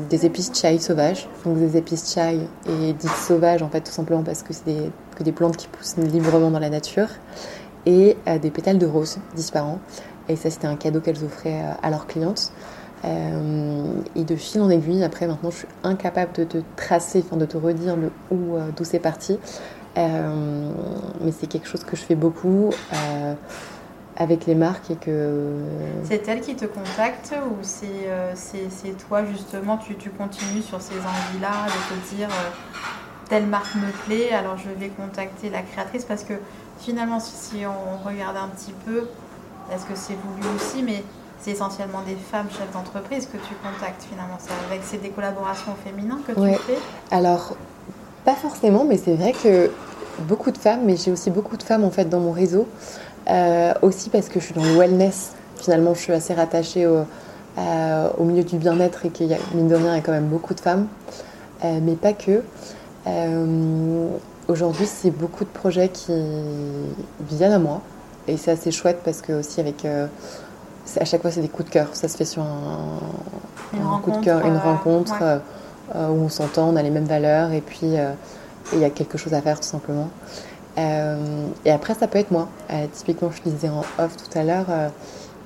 des épices chai sauvages. Donc, des épices chai et dites sauvages, en fait, tout simplement parce que c'est des que des plantes qui poussent librement dans la nature, et euh, des pétales de rose disparants. Et ça, c'était un cadeau qu'elles offraient euh, à leurs clientes. Euh, et de fil en aiguille, après, maintenant, je suis incapable de te tracer, enfin, de te redire le où, d'où c'est parti. mais c'est quelque chose que je fais beaucoup avec les marques et que... C'est elle qui te contacte ou c'est toi justement, tu, tu, continues sur ces envies-là de te dire telle marque me plaît, alors je vais contacter la créatrice parce que finalement, si on regarde un petit peu, est-ce que c'est voulu aussi, mais c'est essentiellement des femmes chefs d'entreprise que tu contactes finalement. C'est avec c'est des collaborations féminines que tu fais? Alors, pas forcément, mais c'est vrai que beaucoup de femmes, mais j'ai aussi beaucoup de femmes en fait dans mon réseau, euh, aussi parce que je suis dans le wellness. Finalement, je suis assez rattachée au, euh, au milieu du bien-être et qu'il y a, mine de rien, il y a quand même beaucoup de femmes, euh, mais pas que. Euh, aujourd'hui, c'est beaucoup de projets qui viennent à moi. Et c'est assez chouette parce que aussi avec à chaque fois c'est des coups de cœur. Ça se fait sur un, coup de cœur, une rencontre où on s'entend, on a les mêmes valeurs et puis il y a quelque chose à faire tout simplement. Et après ça peut être moi. typiquement je disais en off tout à l'heure,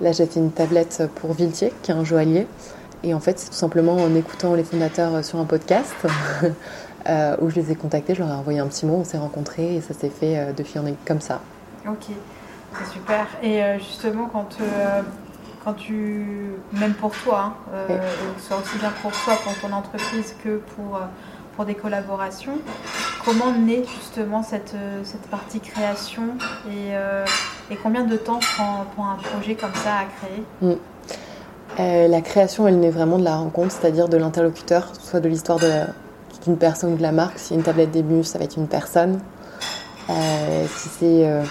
là j'ai fait une tablette pour Viltier qui est un joaillier. Et en fait c'est tout simplement en écoutant les fondateurs sur un podcast. Euh, où je les ai contactés, je leur ai envoyé un petit mot, on s'est rencontrés et ça s'est fait euh, de fil en aiguille comme ça. Ok, c'est super. Et euh, justement, quand, quand tu, même pour toi, hein, ce soit aussi bien pour toi, pour ton entreprise que pour, pour des collaborations, comment naît justement cette, cette partie création et, et combien de temps prend, prend, un projet comme ça à créer? Mm. La création, elle naît vraiment de la rencontre, c'est-à-dire de l'interlocuteur, soit de l'histoire de la une personne de la marque. Si une tablette début, ça va être une personne. Euh, si c'est euh,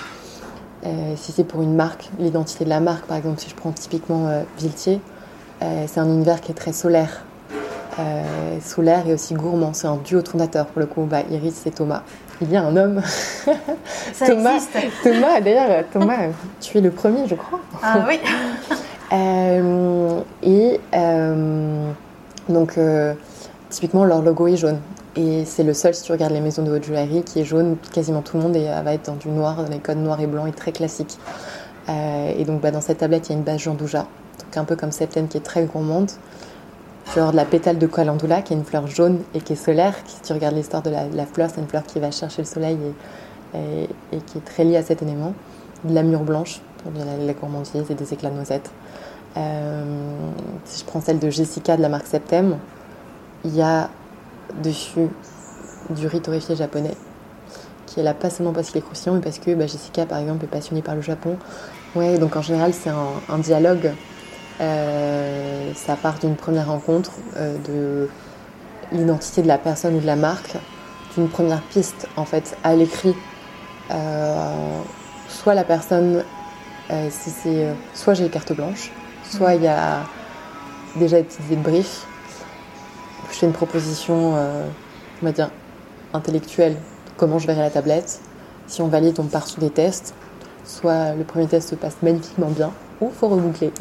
euh, si pour une marque, l'identité de la marque, par exemple, si je prends typiquement Viltier, c'est un univers qui est très solaire. Solaire et aussi gourmand. C'est un duo fondateur pour le coup, bah, Iris et Thomas. Il y a un homme. Ça Thomas, existe. Thomas, d'ailleurs, Thomas, tu es le premier, je crois. Ah oui. Euh, et euh, donc, euh, typiquement, leur logo est jaune. Et c'est le seul, si tu regardes les maisons de haute joaillerie, qui est jaune. Quasiment tout le monde est, va être dans du noir, dans les codes noir et blanc et très classique. et donc, bah, dans cette tablette, il y a une base Jandouja, donc un peu comme Septen qui est très gourmande. Genre de la pétale de calendula, qui est une fleur jaune et qui est solaire. Si tu regardes l'histoire de la, fleur, c'est une fleur qui va chercher le soleil et, qui est très liée à cet élément. De la mûre blanche, pour la, la gourmandise et des éclats de noisettes. Euh, si je prends celle de Jessica de la marque Septem, il y a dessus du riz torréfié japonais, qui est là pas seulement parce qu'il est croustillant, mais parce que bah, Jessica, par exemple, est passionnée par le Japon. Ouais, donc en général, c'est un, dialogue. Euh, ça part d'une première rencontre, euh, de l'identité de la personne ou de la marque, d'une première piste, en fait, à l'écrit. Euh, soit la personne, si c'est, soit j'ai carte blanche, soit il y a déjà des petites idées de brief. Je fais une proposition, on va dire, intellectuelle, comment je verrai la tablette. Si on valide, on part sous des tests. Soit le premier test se passe magnifiquement bien, ou faut reboucler.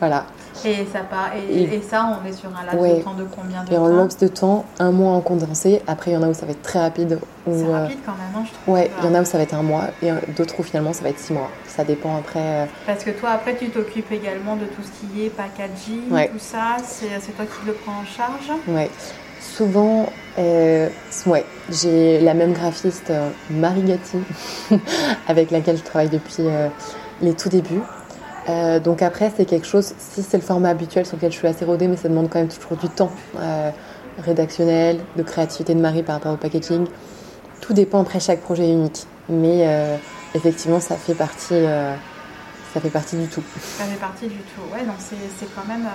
Voilà. Et ça, part, et, et, et, ça, on est sur un laps ouais. de temps de combien de et temps en laps de temps, un mois en condensé. Après, il y en a où ça va être très rapide. C'est euh, rapide quand même, hein, je trouve. Ouais, il y en a où ça va être un mois et d'autres où finalement ça va être six mois. Ça dépend après. Euh... Parce que toi, après, tu t'occupes également de tout ce qui est packaging, ouais. tout ça. C'est toi qui le prends en charge Ouais. Souvent, euh, ouais, j'ai la même graphiste, Marie Gatti, avec laquelle je travaille depuis les tout débuts. Euh, donc après, c'est quelque chose, si c'est le format habituel sur lequel je suis assez rodée, mais ça demande quand même toujours du temps euh, rédactionnel, de créativité de Marie par rapport au packaging. Tout dépend, après chaque projet est unique. Mais euh, effectivement, ça fait partie, ça fait partie du tout. Ça fait partie du tout, ouais, donc c'est quand même...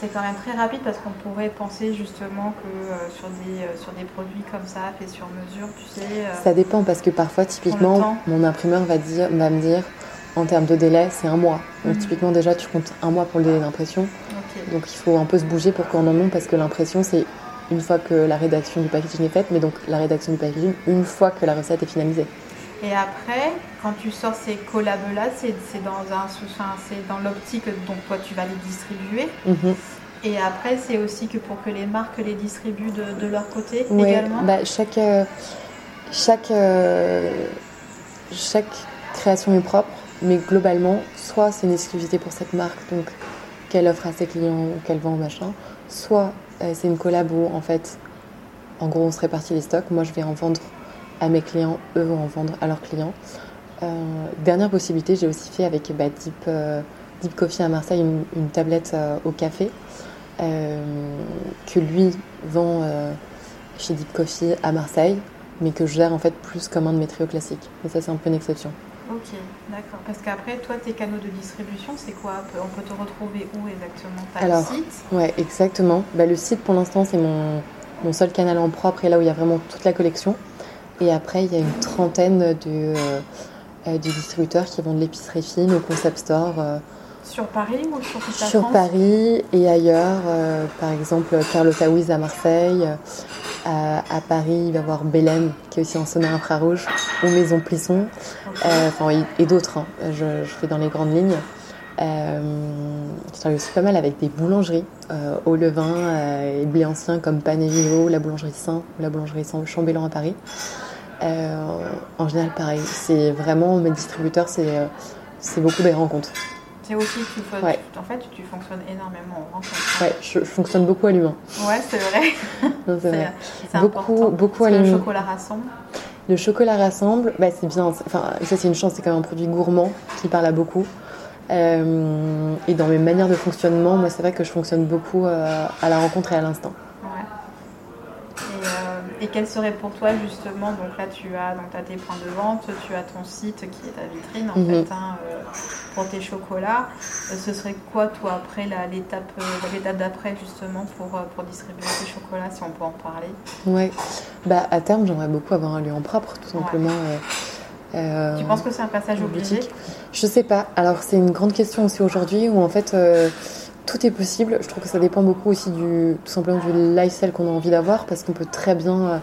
C'est quand même très rapide parce qu'on pourrait penser justement que euh, sur, des, euh, sur des produits comme ça, faits sur mesure, tu sais... euh, Ça dépend parce que parfois, typiquement, mon imprimeur va, dire, va me dire en termes de délai, c'est un mois. Donc, mmh. typiquement, déjà, tu comptes un mois pour le délai d'impression. Okay. Donc, il faut un peu se bouger pour qu'on en ait parce que l'impression, c'est une fois que la rédaction du packaging est faite, mais donc la rédaction du packaging une fois que la recette est finalisée. Et après, quand tu sors ces collabs-là, c'est dans, un, dans l'optique dont toi tu vas les distribuer. Mmh. Et après, c'est aussi que pour que les marques les distribuent de, de leur côté ouais, également bah, chaque, euh, chaque, euh, chaque création est propre, mais globalement, soit c'est une exclusivité pour cette marque, donc qu'elle offre à ses clients ou qu'elle vend machin, soit euh, c'est une collab où en fait, en gros, on se répartit les stocks. Moi, je vais en vendre à mes clients, eux vont en vendre à leurs clients. Euh, dernière possibilité, j'ai aussi fait avec bah, Deep, euh, Deep Coffee à Marseille une, une tablette au café que lui vend chez Deep Coffee à Marseille, mais que je gère en fait plus comme un de mes trios classiques. Et ça, c'est un peu une exception. Ok, d'accord. Parce qu'après, toi, tes canaux de distribution, c'est quoi On peut te retrouver où exactement T'as Alors, le site Ouais, exactement. Bah, le site, pour l'instant, c'est mon, mon seul canal en propre et là où il y a vraiment toute la collection. Et après, il y a une trentaine de, euh, de distributeurs qui vendent l'épicerie fine au concept store. Euh, sur Paris ou sur toute la Sur France Paris et ailleurs. Euh, par exemple, Carlotta Wiz à Marseille. À, à, Paris, il va y avoir Bélem, qui est aussi en sonnerie infrarouge, ou Maison Plisson, okay. euh, et, et d'autres. Hein. Je, je, fais dans les grandes lignes. Euh, je travaille aussi pas mal avec des boulangeries euh, au levain euh, et blé ancien comme Panévilo, la boulangerie Saint ou la boulangerie Saint Chambellan à Paris. Euh, en général, pareil. C'est vraiment mes distributeurs, c'est beaucoup des rencontres. C'est aussi que tu fais, ouais. en fait, tu fonctionnes énormément en rencontre. Ouais, je, je, fonctionne beaucoup à l'humain. Ouais, c'est vrai. c'est beaucoup, important. beaucoup à l'humain. Le chocolat rassemble. Le chocolat rassemble, bah, c'est bien. Enfin, ça c'est une chance, c'est quand même un produit gourmand qui parle à beaucoup. Euh, et dans mes manières de fonctionnement, moi c'est vrai que je fonctionne beaucoup euh, à la rencontre et à l'instant. Et, euh, quel serait pour toi justement, donc là tu as, donc as tes points de vente, tu as ton site qui est ta vitrine en Mhm. mm -hmm. fait hein, pour tes chocolats. ce serait quoi toi après l'étape l'étape d'après justement pour, pour distribuer tes chocolats si on peut en parler? Ouais, bah à terme j'aimerais beaucoup avoir un lieu en propre tout simplement. Ouais. Euh, tu penses que c'est un passage obligé? Je sais pas. Alors c'est une grande question aussi aujourd'hui où en fait euh, tout est possible. Je trouve que ça dépend beaucoup aussi du, tout simplement du lifestyle qu'on a envie d'avoir parce qu'on peut très bien euh,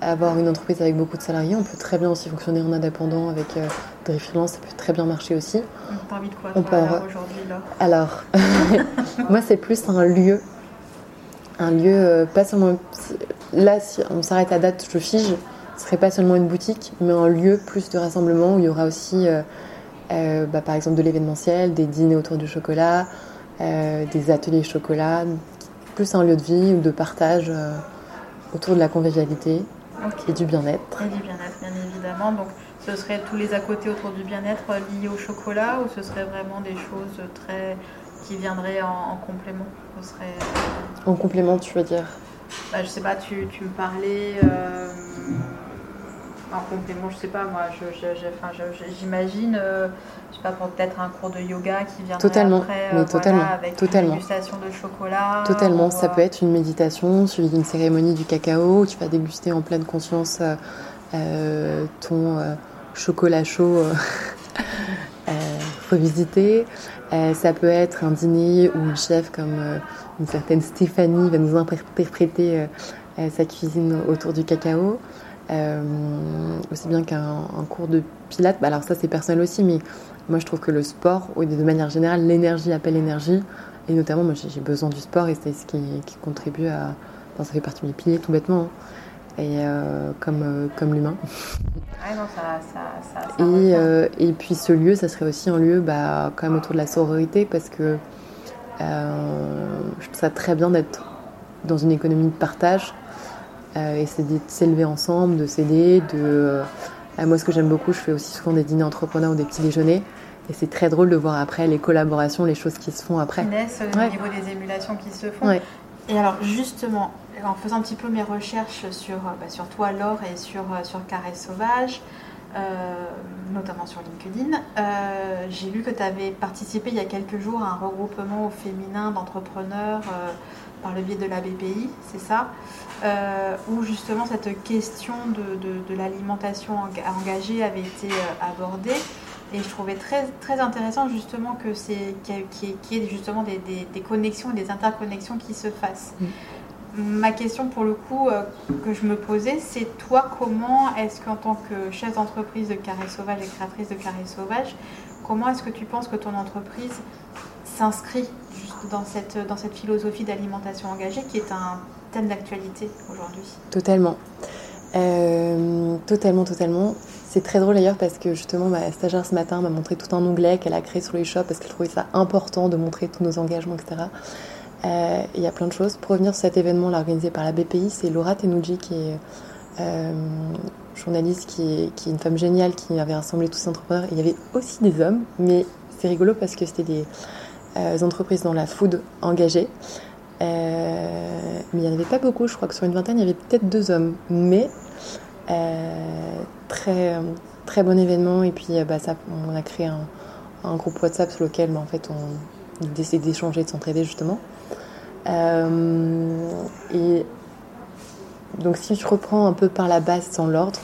avoir une entreprise avec beaucoup de salariés. On peut très bien aussi fonctionner en indépendant avec euh, des freelances. Ça peut très bien marcher aussi. T'as envie de quoi aujourd'hui là? Alors, moi c'est plus un lieu. Un lieu, euh, pas seulement. Là, si on s'arrête à date, je fige. Ce serait pas seulement une boutique, mais un lieu plus de rassemblement où il y aura aussi, bah, par exemple, de l'événementiel, des dîners autour du chocolat, euh, des ateliers chocolat, plus un lieu de vie ou de partage euh, autour de la convivialité et du bien-être. Et du bien-être, bien évidemment. Donc, ce serait tous les à côté autour du bien-être liés au chocolat ou ce serait vraiment des choses très qui viendraient en, complément? Ce serait, euh, En complément, tu veux dire? Bah, Je sais pas, tu, tu me parlais en complément, je sais pas moi, j'imagine, euh, je sais pas, peut-être un cours de yoga qui vient totalement, après, mais euh, totalement, avec totalement. une dégustation de chocolat. Totalement, ça peut être une méditation suivie d'une cérémonie du cacao, tu vas déguster en pleine conscience euh, ton chocolat chaud revisité. ça peut être un dîner où un chef comme une certaine Stéphanie va nous interpréter sa cuisine autour du cacao. Euh, aussi bien qu'un cours de pilates. Bah, alors ça c'est personnel aussi, mais moi je trouve que le sport, de manière générale, l'énergie appelle l'énergie. Et notamment, moi j'ai besoin du sport et c'est ce qui, contribue à... ça fait partie de mes piliers tout bêtement. Hein. Et euh, comme, euh, comme l'humain. Ah non, ça, ça, ça, et, et, puis ce lieu, ça serait aussi un lieu bah, quand même autour de la sororité parce que je trouve ça très bien d'être dans une économie de partage et c'est de s'élever ensemble, de s'aider. De... Euh, moi, ce que j'aime beaucoup, je fais aussi souvent des dîners entrepreneurs ou des petits déjeuners. Et c'est très drôle de voir après les collaborations, les choses qui se font après. Finesse au niveau des émulations qui se font. Et alors justement, en faisant un petit peu mes recherches sur, euh, bah, sur toi, Laure, et sur, sur Carré Sauvage, notamment sur LinkedIn, j'ai lu que tu avais participé il y a quelques jours à un regroupement féminin d'entrepreneurs par le biais de la BPI, c'est ça? Euh, où justement cette question de, l'alimentation engagée avait été euh, abordée. Et je trouvais très, très intéressant justement que c'est qu'il y, ait justement des, connexions et des interconnexions qui se fassent. Mm. Ma question pour le coup euh, que je me posais, c'est toi comment est-ce qu'en tant que chef d'entreprise de Carré Sauvage et créatrice de Carré Sauvage, comment est-ce que tu penses que ton entreprise s'inscrit dans cette, dans cette philosophie d'alimentation engagée qui est un d'actualité aujourd'hui. Totalement. Euh, totalement, totalement. C'est très drôle d'ailleurs parce que justement ma stagiaire ce matin m'a montré tout un onglet qu'elle a créé sur les shops parce qu'elle trouvait ça important de montrer tous nos engagements, etc. Euh, il y a plein de choses. Pour revenir sur cet événement organisé par la BPI, c'est Laura Tenouji qui est euh, journaliste, qui est, une femme géniale qui avait rassemblé tous ces entrepreneurs. Il y avait aussi des hommes, mais c'est rigolo parce que c'était des entreprises dans la food engagées. Euh, mais il n'y en avait pas beaucoup, je crois que sur une vingtaine, il y avait peut-être deux hommes. Mais euh, très, très bon événement. Et puis euh, bah, on a créé un, groupe WhatsApp sur lequel bah, en fait, on décide d'échanger, de s'entraider justement. et donc si je reprends un peu par la base sans l'ordre,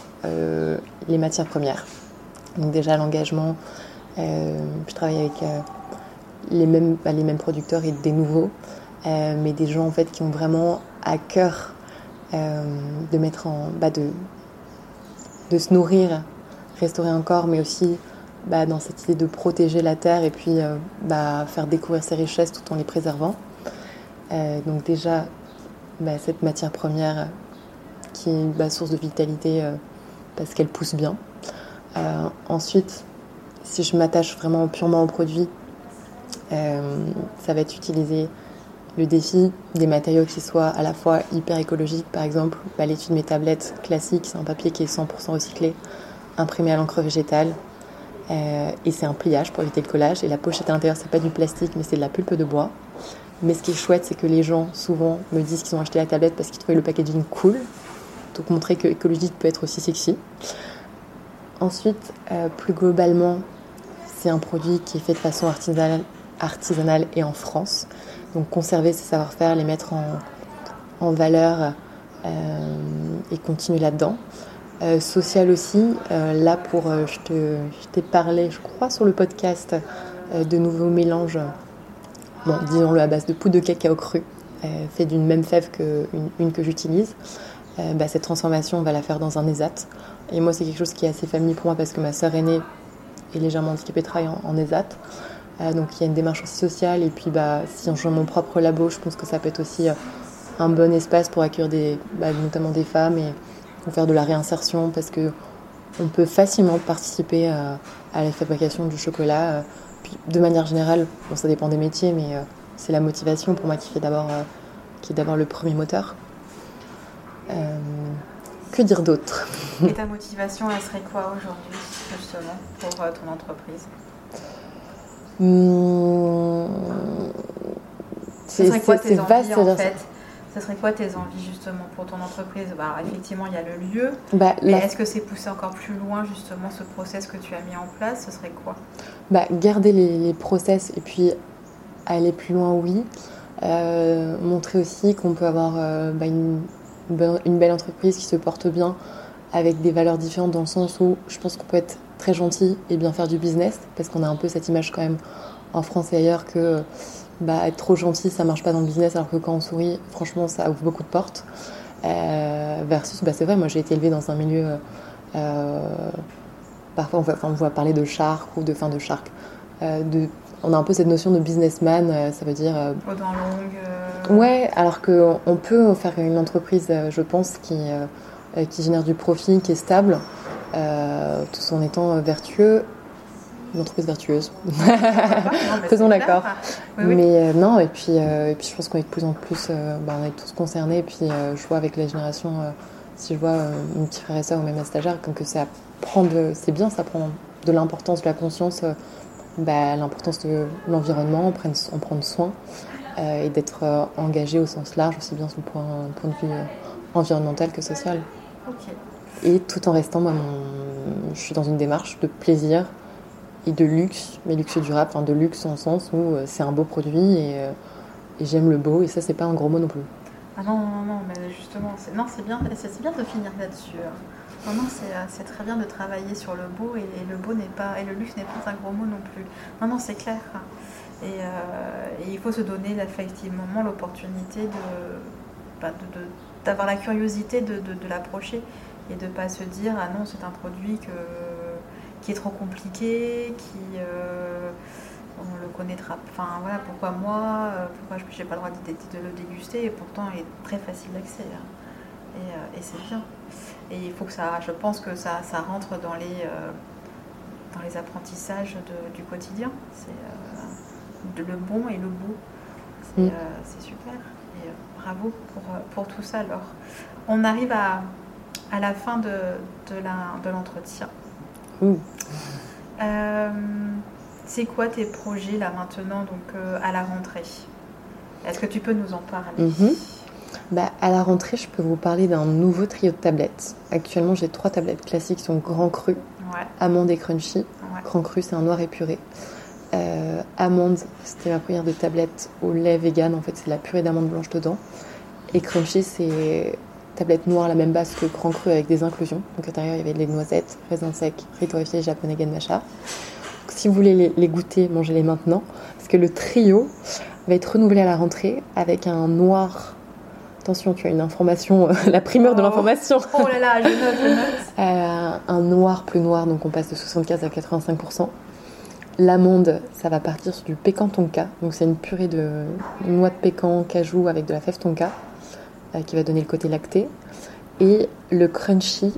les matières premières. Donc déjà l'engagement, je travaille avec bah, les mêmes producteurs et des nouveaux. Euh, mais des gens en fait qui ont vraiment à cœur euh, de mettre en bah de, de se nourrir, restaurer un corps, mais aussi bah, dans cette idée de protéger la terre et puis euh, bah, faire découvrir ses richesses tout en les préservant. donc déjà cette matière première qui est une source de vitalité parce qu'elle pousse bien. ensuite, si je m'attache vraiment purement au produit, ça va être utilisé le défi des matériaux qui soient à la fois hyper écologiques, par exemple, bah, l'étude de mes tablettes classiques, c'est un papier qui est 100% recyclé, imprimé à l'encre végétale, euh, et c'est un pliage pour éviter le collage. Et la pochette à l'intérieur, c'est pas du plastique, mais c'est de la pulpe de bois. Mais ce qui est chouette, c'est que les gens souvent me disent qu'ils ont acheté la tablette parce qu'ils trouvaient le packaging cool. Donc montrer que écologique peut être aussi sexy. Ensuite, euh, plus globalement, c'est un produit qui est fait de façon artisanale, artisanale et en France. Donc conserver ces savoir-faire, les mettre en, valeur euh, et continuer là-dedans. Euh, social aussi, euh, là pour, je t'ai parlé, je crois, sur le podcast de nouveaux mélanges bon, disons-le à base de poudre de cacao cru, fait d'une même fève qu'une une que j'utilise. Bah, cette transformation, on va la faire dans un ESAT. Et moi, c'est quelque chose qui est assez familier pour moi parce que ma sœur aînée est légèrement handicapée travaille en, en ESAT. Donc il y a une démarche aussi sociale. Et puis bah, si joue mon propre labo, je pense que ça peut être aussi un bon espace pour accueillir bah, notamment des femmes et pour faire de la réinsertion parce que on peut facilement participer à, la fabrication du chocolat. Euh, puis, de manière générale, bon, ça dépend des métiers, mais euh, c'est la motivation pour moi qui fait d'abord euh, qui est d'abord le premier moteur. que dire d'autre? Et ta motivation, elle serait quoi aujourd'hui, justement, pour ton entreprise? Mmh... C'est vaste, en fait ce serait quoi tes envies justement pour ton entreprise? Bah, Effectivement, il y a le lieu. Bah, mais est-ce que c'est pousser encore plus loin justement ce process que tu as mis en place? Ce serait quoi? Bah, Garder les, process et puis aller plus loin, oui. Euh, montrer aussi qu'on peut avoir euh, bah, une, une, belle entreprise qui se porte bien avec des valeurs différentes dans le sens où je pense qu'on peut être très gentil et bien faire du business parce qu'on a un peu cette image quand même en France et ailleurs que bah, être trop gentil, ça marche pas dans le business, alors que quand on sourit, franchement, ça ouvre beaucoup de portes. Euh, versus, bah, c'est vrai, moi j'ai été élevée dans un milieu. Euh, parfois, on voit, parler de shark ou de fin de shark. Euh, de, on a un peu cette notion de businessman, ça veut dire. Aux dents longues. Ouais, alors qu'on peut faire une entreprise, je pense, qui, qui génère du profit, qui est stable, tout en étant vertueux une entreprise vertueuse. Faisons d'accord. Mais euh, non, et puis, euh, et puis je pense qu'on est de plus en plus, euh, bah, on est tous concernés. Et puis je vois avec la génération, si je vois une petite frère et soeur ou même un stagiaire, comme que ça prend de, c'est bien, ça prend de l'importance, de la conscience, bah, l'importance de l'environnement, en prendre, en prendre soin et d'être engagé au sens large, aussi bien sur le point, point de vue environnemental que social. Et tout en restant, moi, je suis dans une démarche de plaisir, et de luxe, mais luxe durable, enfin de luxe en sens où euh, c'est un beau produit euh, et, j'aime le beau et ça c'est pas un gros mot non plus. Ah non, non, non, mais justement, c'est, non, c'est bien, c'est bien de finir là-dessus. Hein. Non, non, euh, c'est, très bien de travailler sur le beau et, le beau n'est pas, et le luxe n'est pas un gros mot non plus. Non, non, c'est clair. Et, il faut se donner effectivement l'opportunité bah, de, de, d'avoir la curiosité de, de, l'approcher et de ne pas se dire ah non c'est un produit que qui est trop compliqué, qui euh, on le connaîtra. Enfin voilà, pourquoi moi, euh, pourquoi je n'ai pas le droit de, de, le déguster et pourtant il est très facile d'accès. Hein. Euh, et, c'est bien. Et il faut que ça, je pense que ça, ça rentre dans les, dans les apprentissages du quotidien. C'est le bon et le beau. C'est mm. super. Et bravo pour, pour, tout ça alors. On arrive à, à la fin de, de l'entretien. Euh, c'est quoi tes projets là maintenant, donc euh, à la rentrée? Est-ce que tu peux nous en parler? Mhm. bah, À la rentrée, je peux vous parler d'un nouveau trio de tablettes. Actuellement, j'ai trois tablettes classiques qui sont grand cru, amande et crunchy. Grand cru, c'est un noir épuré. Euh, amande, c'était ma première de tablettes au lait vegan. En fait, c'est la purée d'amande blanche dedans. Et crunchy, c'est tablette noire, la même base que Grand Cru avec des inclusions. Donc à l'intérieur, il y avait des noisettes, raisins secs, riz torréfié, japonais ganmacha. si vous voulez les, goûter, mangez-les maintenant. Parce que le trio va être renouvelé à la rentrée avec un noir. Attention, tu as une information, la primeur de oh. l'information. Oh là là, je note, je note. Euh, un noir plus noir, donc on passe de 75 à 85%. L'amande, ça va partir sur du pécan tonka. Donc c'est une purée de noix de pécan, cajou avec de la fève tonka. Euh, qui va donner le côté lacté. Et le crunchy,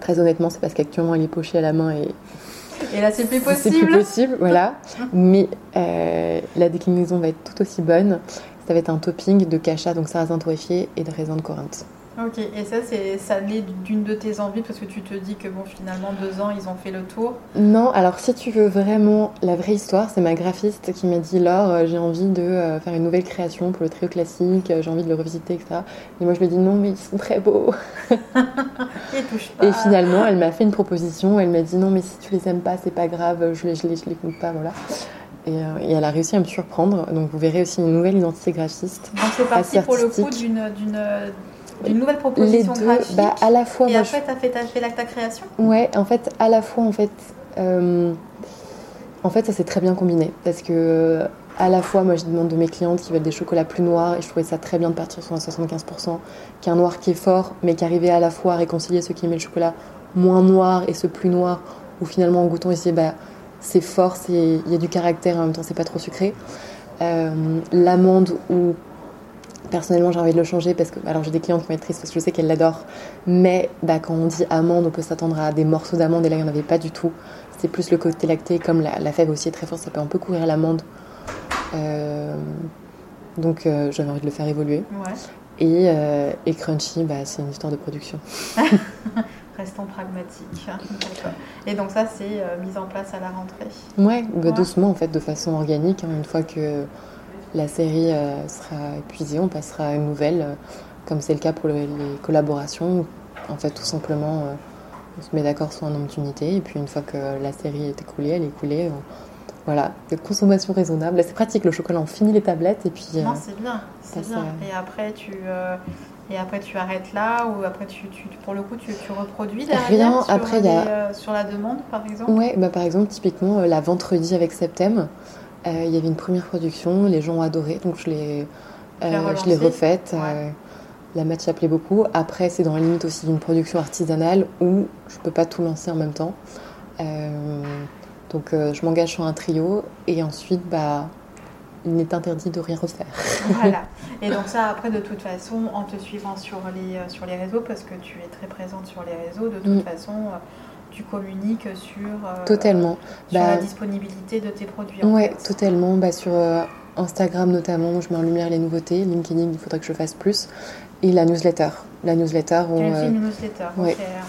très honnêtement, c'est parce qu'actuellement il est poché à la main et. Et là, c'est plus possible. C'est plus possible, voilà. Mais euh, la déclinaison va être tout aussi bonne. Ça va être un topping de cacha, donc sarrasin torréfié et de raisin de Corinthe. Ok, et ça, c'est ça naît d'une de tes envies parce que tu te dis que bon, finalement, deux ans, ils ont fait le tour Non, alors si tu veux vraiment la vraie histoire, c'est ma graphiste qui m'a dit Laure, euh, j'ai envie de euh, faire une nouvelle création pour le trio classique, euh, j'ai envie de le revisiter, etc. Et moi, je lui ai dit non, mais ils sont très beaux. Et finalement, elle m'a fait une proposition, elle m'a dit non, mais si tu les aimes pas, c'est pas grave, je les, je les, je les compte pas, voilà. Et, et, elle a réussi à me surprendre. Donc vous verrez aussi une nouvelle identité graphiste. Donc c'est parti pour le coup d'une d'une nouvelle proposition les deux, Bah, à la fois, et après, tu as fait, as fait ta création? Ouais, en fait, à la fois, en fait, euh, en fait ça s'est très bien combiné. Parce que à la fois, moi je demande de mes clientes qui veulent des chocolats plus noirs et je trouvais ça très bien de partir sur un 75%, qu'un noir qui est fort mais qui arrivait à la fois à réconcilier ceux qui aimaient le chocolat moins noir et ce plus noir où finalement en goûtant ici bah, c'est fort, il y a du caractère en même temps c'est pas trop sucré. Euh, l'amande où personnellement j'ai envie de le changer parce que alors j'ai des clientes qui vont être tristes parce que je sais qu'elles l'adorent mais bah, quand on dit amande on peut s'attendre à des morceaux d'amande et là il n'y en avait pas du tout c'est plus le côté lacté comme la, fève aussi est très forte ça peut un peu couvrir l'amande euh, donc euh, j'avais envie de le faire évoluer et, et, crunchy bah, c'est une histoire de production restons pragmatiques. Et donc ça, c'est euh, mis en place à la rentrée. Ouais, bah, doucement en fait, de façon organique. Hein. une fois que la série euh, sera épuisée, on passera à une nouvelle, euh, comme c'est le cas pour les collaborations. En fait, tout simplement, on se met d'accord sur un nombre d'unités, et puis une fois que la série est écoulée, elle est écoulée. Voilà, de consommation raisonnable. C'est pratique, le chocolat, on finit les tablettes et puis. non, c'est bien, c'est bien. Et après, tu, et après, tu arrêtes là ou après, tu, pour le coup, tu, reproduis derrière Rien, sur, après, euh, sur la demande, par exemple? Ouais, bah, par exemple, typiquement, euh, la vendredi avec Septem, euh, il y avait une première production, les gens ont adoré, donc je l'ai je l'ai refaite. la matière plaît beaucoup. Après, c'est dans la limite aussi d'une production artisanale où je peux pas tout lancer en même temps. donc, je m'engage sur un trio et ensuite, bah, il n'est interdit de rien refaire. Voilà. Et donc ça, après, de toute façon, en te suivant sur les, euh, sur les réseaux, parce que tu es très présente sur les réseaux, de toute mm. façon, euh, tu communiques sur, euh, totalement. sur la bah, disponibilité de tes produits. Oui, totalement. Bah, sur Instagram notamment, je mets en lumière les nouveautés. LinkedIn, il faudrait que je fasse plus. Et la newsletter. La newsletter, où, une newsletter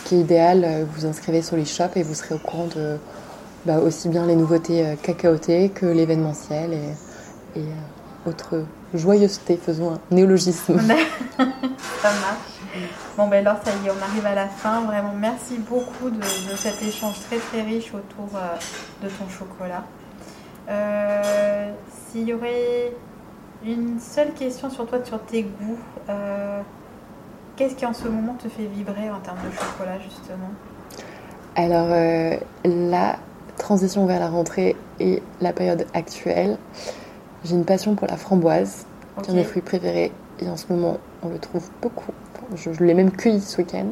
qui est idéale. Vous inscrivez sur les shops et vous serez au courant de bah, aussi bien les nouveautés cacaotées que l'événementiel. Et et euh, autre joyeuseté, faisons un néologisme. ça marche. Bon, ben alors, ça y est, on arrive à la fin. Vraiment, merci beaucoup de, cet échange très très riche autour euh, de ton chocolat. Euh, s'il y aurait une seule question sur toi, sur tes goûts, qu'est-ce qui en ce moment te fait vibrer en termes de chocolat, justement? Alors, la transition vers la rentrée et la période actuelle, j'ai une passion pour la framboise, qui est un mes fruits préférés. Et en ce moment, on le trouve beaucoup. Je, l'ai même cueilli ce week-end.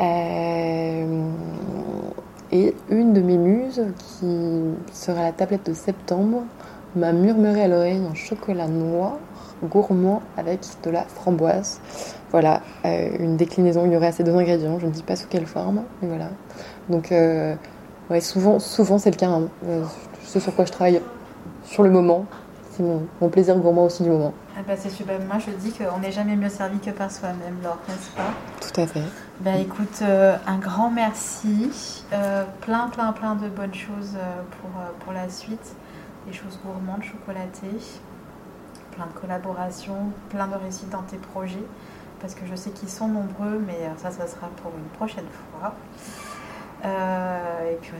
Euh, et une de mes muses, qui sera la tablette de septembre, m'a murmuré à l'oreille un chocolat noir gourmand avec de la framboise. Voilà, euh, une déclinaison, il y aurait ces deux ingrédients, je ne dis pas sous quelle forme, mais voilà. Donc, euh, souvent, souvent c'est le cas. Hein. ce sur quoi je travaille sur le moment, c'est mon, plaisir gourmand aussi du moment. Ah bah c'est super. Moi, je dis qu'on n'est jamais mieux servi que par soi-même, Laure, n'est-ce pas? Tout à fait. Bah écoute, euh, un grand merci. Euh, plein, plein, plein de bonnes choses euh, pour, pour la suite. Des choses gourmandes, chocolatées. Plein de collaborations, plein de réussites dans tes projets. Parce que je sais qu'ils sont nombreux, mais ça, ça sera pour une prochaine fois. et puis,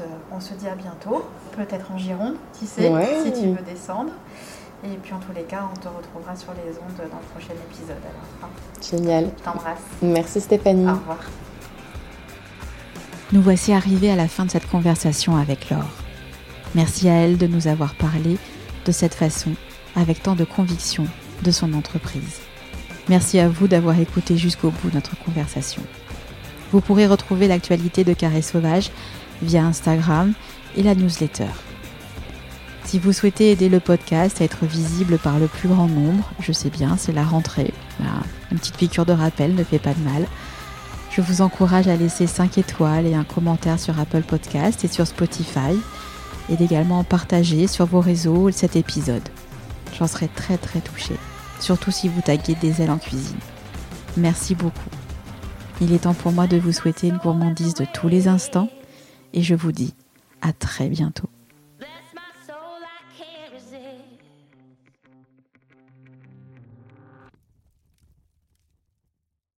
euh, on se dit à bientôt, peut-être en Gironde, qui sait, si tu veux descendre. Et puis en tous les cas, on te retrouvera sur les ondes dans le prochain épisode. Alors, hein. Génial. Je t'embrasse. Merci Stéphanie. Au revoir. Nous voici arrivés à la fin de cette conversation avec Laure. Merci à elle de nous avoir parlé de cette façon, avec tant de conviction, de son entreprise. Merci à vous d'avoir écouté jusqu'au bout notre conversation. Vous pourrez retrouver l'actualité de Carré Sauvage via Instagram et la newsletter. Si vous souhaitez aider le podcast à être visible par le plus grand nombre, je sais bien, c'est la rentrée. une petite piqûre de rappel ne fait pas de mal. Je vous encourage à laisser 5 étoiles et un commentaire sur Apple Podcast et sur Spotify et également partager sur vos réseaux cet épisode. J'en serai très très touchée, surtout si vous taguez des ailes en cuisine. Merci beaucoup. Il est temps pour moi de vous souhaiter une gourmandise de tous les instants et je vous dis à très bientôt.